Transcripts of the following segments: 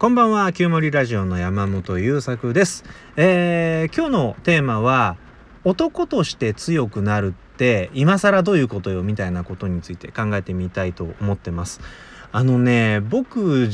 こんばんは、旧森ラジオの山本優作です。えー、今日のテーマは、男として強くなるって、今更どういうことよみたいなことについて考えてみたいと思ってます。あのね、僕、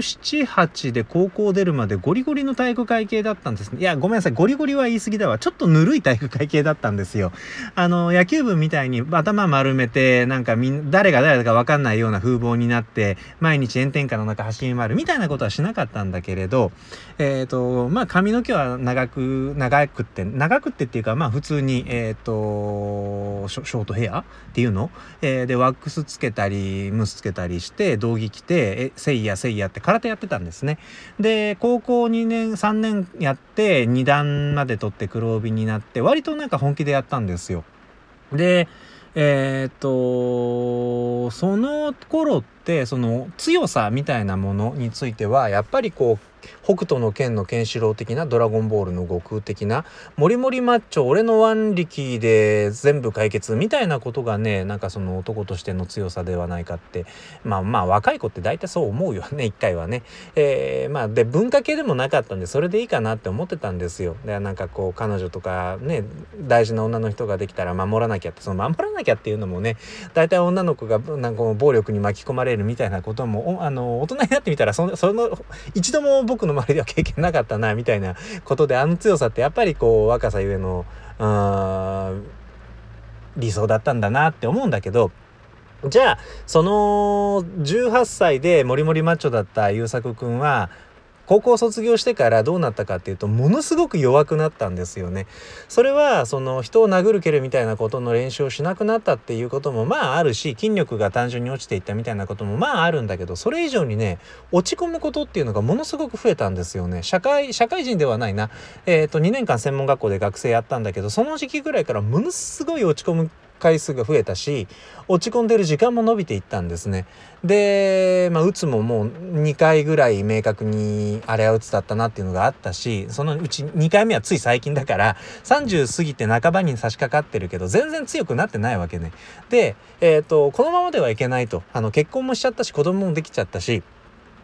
8で高校出るまでゴリゴリの体育会系だったんですね。いや、ごめんなさい。ゴリゴリは言い過ぎだわ。ちょっとぬるい体育会系だったんですよ。あの、野球部みたいに頭丸めて、なんかみん、誰が誰だかわかんないような風貌になって、毎日炎天下の中走り回るみたいなことはしなかったんだけれど、えっ、と、まあ髪の毛は長く、長くって、長くってっていうか、まあ普通に、えっ、とショ、ショートヘアっていうの？えーで、ワックスつけたり、ムスつけたりして、道着着て、え、せいやせいやって空手やってたんですね。で、高校2年、3年やって、2段まで取って黒帯になって、割となんか本気でやったんですよ。で、えーっと、その頃って、その強さみたいなものについては、やっぱりこう、北斗の剣のケンシロウ的なドラゴンボールの悟空的なモリモリマッチョ俺の腕力で全部解決みたいなことがねなんかその男としての強さではないかってまあまあ若い子って大体そう思うよね一回はね。えーまあで文化系でもなかったんでそれでいいかなって思ってたんですよ。でなんかこう彼女とかね大事な女の人ができたら守らなきゃってその守らなきゃっていうのもね大体女の子がなんか暴力に巻き込まれるみたいなこともおあの大人になってみたらそその一度も僕の周りでは経験なかったなみたいなことであの強さってやっぱりこう若さゆえの理想だったんだなって思うんだけどじゃあその18歳でモリモリマッチョだった優作くんは高校卒業してからどうなったかっていうとものすごく弱くなったんですよね。それはその人を殴る蹴るみたいなことの練習をしなくなったっていうこともまああるし筋力が単純に落ちていったみたいなこともまああるんだけどそれ以上にね落ち込むことっていうのがものすごく増えたんですよね。社会社会人ではないな。えっ、と2年間専門学校で学生やったんだけどその時期ぐらいからものすごい落ち込む回数が増えたし落ち込んでる時間も伸びていったんですね。で、まあ、打つももう2回ぐらい明確にあれは打つだったなっていうのがあったしそのうち2回目はつい最近だから30過ぎて半ばに差し掛かってるけど全然強くなってないわけね。で、えっとこのままではいけないとあの結婚もしちゃったし子供もできちゃったし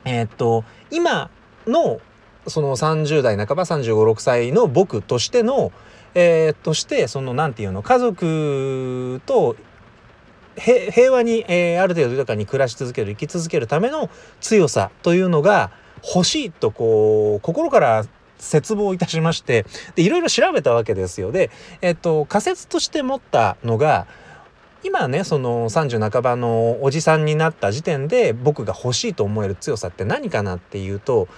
えっと今のその30代半ば3 5 6歳の僕としてのえー、としてその何て言うの家族と平和に、えーある程度豊かに暮らし続ける生き続けるための強さというのが欲しいとこう心から絶望いたしましてでいろいろ調べたわけですよ。で、えっと仮説として持ったのが今ねその30半ばのおじさんになった時点で僕が欲しいと思える強さって何かなっていうと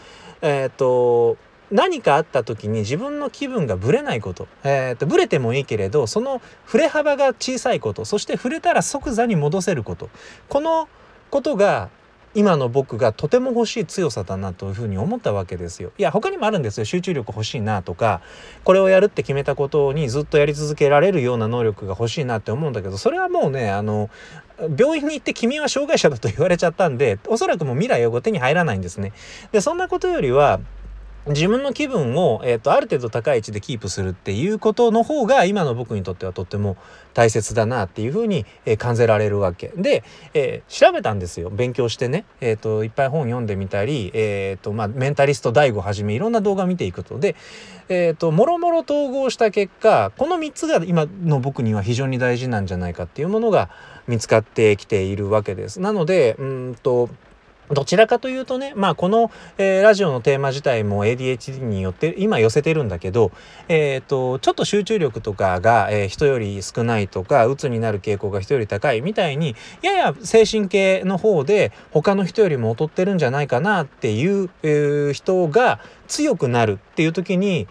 えっ、と何かあった時に自分の気分がぶれないこと、えー、とぶれてもいいけれどその振れ幅が小さいことそして触れたら即座に戻せることこのことが今の僕がとても欲しい強さだなというふうに思ったわけですよ。いや他にもあるんですよ集中力欲しいなとかこれをやるって決めたことにずっとやり続けられるような能力が欲しいなって思うんだけどそれはもうねあの病院に行って君は障害者だと言われちゃったんでおそらくもう未来は手に入らないんですね。でそんなことよりは自分の気分を、えー、とある程度高い位置でキープするっていうことの方が今の僕にとってはとっても大切だなっていうふうに、えー感じられるわけ。で、えー調べたんですよ。勉強してね、えー、といっぱい本読んでみたり、えーとまあ、メンタリスト DAIGO はじめいろんな動画見ていくと。で、えー、ともろもろ統合した結果この3つが今の僕には非常に大事なんじゃないかっていうものが見つかってきているわけです。なのでうんとどちらかというとね、まあこの、えーラジオのテーマ自体も ADHD によって今寄せてるんだけど、えっ、と、ちょっと集中力とかが、えー人より少ないとか、鬱になる傾向が人より高いみたいに、やや精神系の方で他の人よりも劣ってるんじゃないかなっていう、えー人が強くなるっていう時に、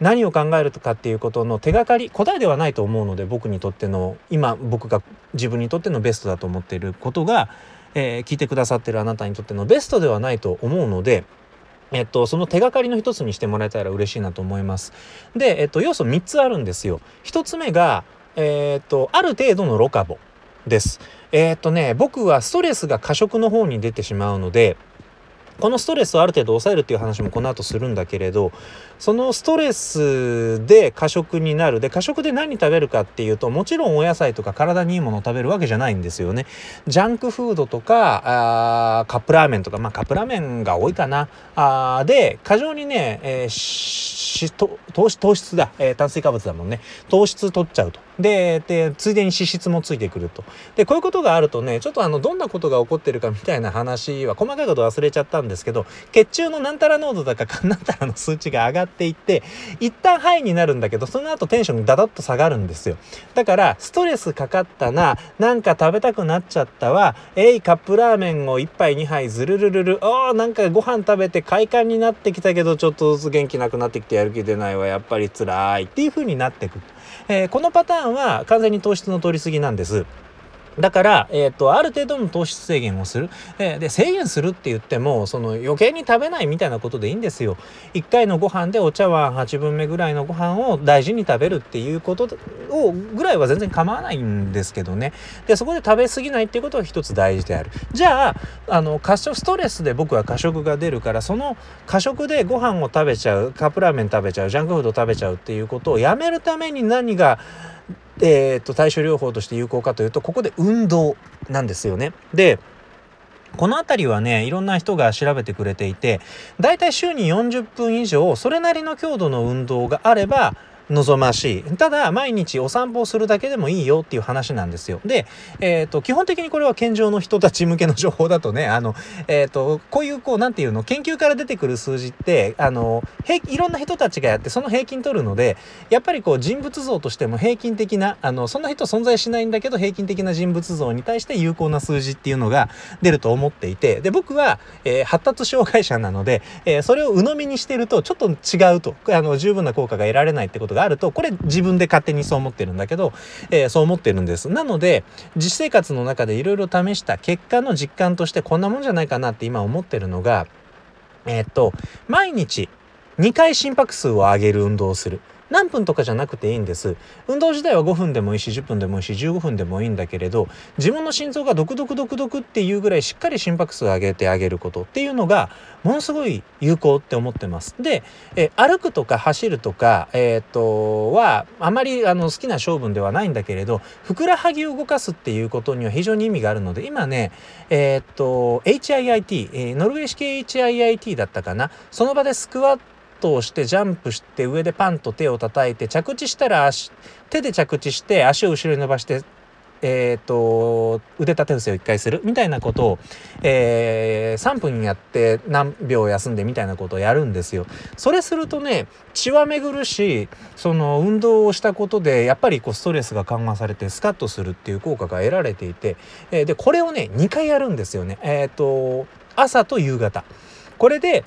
何を考えるかっていうことの手がかり答えではないと思うので僕にとっての今僕が自分にとってのベストだと思っていることが、えー聞いてくださってるあなたにとってのベストではないと思うので、えっと、その手がかりの一つにしてもらえたら嬉しいなと思います。で、えっと、要素3つあるんですよ。1つ目が、えっと、ある程度のロカボです。えっとね、僕はストレスが過食の方に出てしまうので、このストレスをある程度抑えるっていう話もこの後するんだけれどそのストレスで過食になる。で過食で何食べるかっていうともちろんお野菜とか体にいいものを食べるわけじゃないんですよね。ジャンクフードとかあカップラーメンとか。まあカップラーメンが多いかな。あで過剰にね、えー、糖質だ、えー、炭水化物だもんね。糖質取っちゃうと。ででついでに脂質もついてくると。でこういうことがあるとねちょっとあのどんなことが起こってるかみたいな話は細かいこと忘れちゃったんですけど血中のなんたら濃度だかなんたらの数値が上がっていって一旦ハイになるんだけどその後テンションダダッと下がるんですよだからストレスかかったななんか食べたくなっちゃったわえいカップラーメンを1杯2杯ずるるるるあーなんかご飯食べて快感になってきたけどちょっとずつ元気なくなってきてやる気出ないわやっぱり辛いっていう風になってくるえー、このパターンは完全に糖質の取りすぎなんです。だから、えっ、ー、と、ある程度の糖質制限をする。えー、で、制限するって言っても、その余計に食べないみたいなことでいいんですよ。1回のご飯でお茶碗8分目ぐらいのご飯を大事に食べるっていうことを、ぐらいは全然構わないんですけどね。で、そこで食べ過ぎないっていうことが一つ大事である。じゃあ、あの、過食、ストレスで僕は過食が出るから、その過食でご飯を食べちゃう、カップラーメン食べちゃう、ジャンクフード食べちゃうっていうことをやめるために何が、えー、と対処療法として有効かというとここで運動なんですよね。でこの辺りはねいろんな人が調べてくれていてだいたい週に40分以上それなりの強度の運動があれば望ましい。ただ毎日お散歩をするだけでもいいよっていう話なんですよ。で、えーと、基本的にこれは健常の人たち向けの情報だとね あの、えーと、こういうこうなんていうの研究から出てくる数字ってあのいろんな人たちがやってその平均取るのでやっぱりこう人物像としても平均的なあのそんな人存在しないんだけど平均的な人物像に対して有効な数字っていうのが出ると思っていてで僕は、えー、発達障害者なので、え、それを鵜呑みにしてるとちょっと違うとあの十分な効果が得られないってことがあるとこれ自分で勝手にそう思ってるんだけど、えー、そう思ってるんです。なので実生活の中でいろいろ試した結果の実感としてこんなもんじゃないかなって今思ってるのがえー、っと毎日2回心拍数を上げる運動をする。何分とかじゃなくていいんです。運動自体は5分でもいいし10分でもいいし15分でもいいんだけれど自分の心臓がドクドクドクドクっていうぐらいしっかり心拍数を上げてあげることっていうのがものすごい有効って思ってます。でえ歩くとか走るとかえー、っとはあまりあの好きな性分ではないんだけれどふくらはぎを動かすっていうことには非常に意味があるので今ねえー、っと HIIT、え、ノルウェー式 HIIT だったかな。その場でスクワットトをしてジャンプして上でパンと手を叩いて着地したら足手で着地して足を後ろに伸ばしてえーと、腕立て伏せを1回するみたいなことを、えー、3分やって何秒休んでみたいなことをやるんですよ。それするとね血は巡るしその運動をしたことでやっぱりこうストレスが緩和されてスカッとするっていう効果が得られていて、えー、でこれをね2回やるんですよね。えーと朝と夕方。これで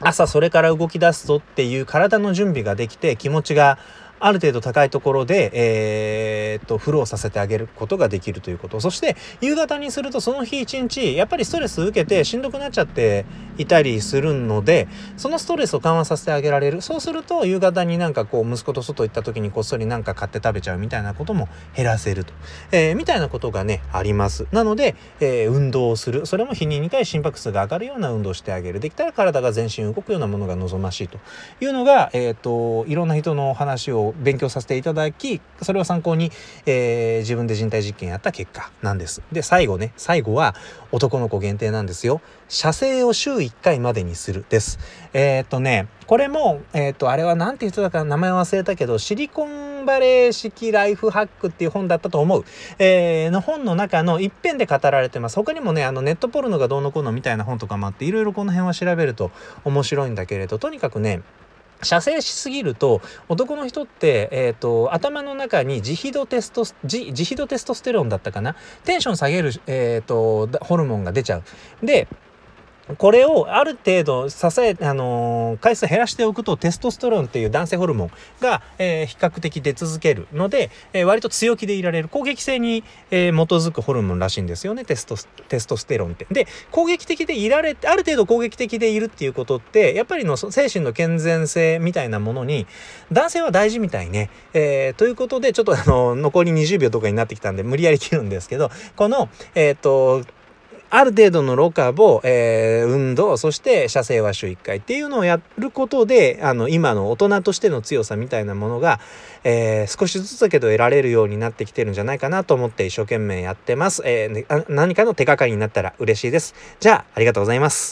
朝それから動き出すぞっていう体の準備ができて気持ちがある程度高いところで、えー、っとフローさせてあげることができるということ。そして夕方にするとその日一日やっぱりストレス受けてしんどくなっちゃっていたりするのでそのストレスを緩和させてあげられる。そうすると夕方になんかこう息子と外行った時にこっそりなんか買って食べちゃうみたいなことも減らせると、えー、みたいなことがねあります。なので、えー、運動をする。それも日に2回心拍数が上がるような運動をしてあげる。できたら体が全身動くようなものが望ましいというのが、えーと、といろんな人のお話を勉強させていただきそれを参考に、えー、自分で人体実験やった結果なんです。で最後ね最後は男の子限定なんですよ。射精を週1回までにするです。えー、っとねこれもえー、っとあれは何て言ってたか名前忘れたけどシリコンバレー式ライフハックっていう本だったと思う、えー、の本の中の一編で語られてます。他にもねあのネットポルノがどうのこうのみたいな本とかもあっていろいろこの辺は調べると面白いんだけれどとにかくね射精しすぎると男の人って、えーと、頭の中にジヒドテストジジヒドテストステロンだったかな？テンション下げる、えーとホルモンが出ちゃう。でこれをある程度支え、あのー、回数減らしておくとテストステロンっていう男性ホルモンが、えー、比較的出続けるので、えー、割と強気でいられる攻撃性に、え、基づくホルモンらしいんですよねテストテストステロンって。で攻撃的でいられある程度攻撃的でいるっていうことってやっぱりの精神の健全性みたいなものに男性は大事みたいね。え、ということでちょっとあの残り20秒とかになってきたんで無理やり切るんですけどこのえっ、とある程度のロカボ、えー、運動そして射精は週1回っていうのをやることであの今の大人としての強さみたいなものが、えー、少しずつだけど得られるようになってきてるんじゃないかなと思って一生懸命やってます、えー、何かの手がかりになったら嬉しいです。じゃあありがとうございます。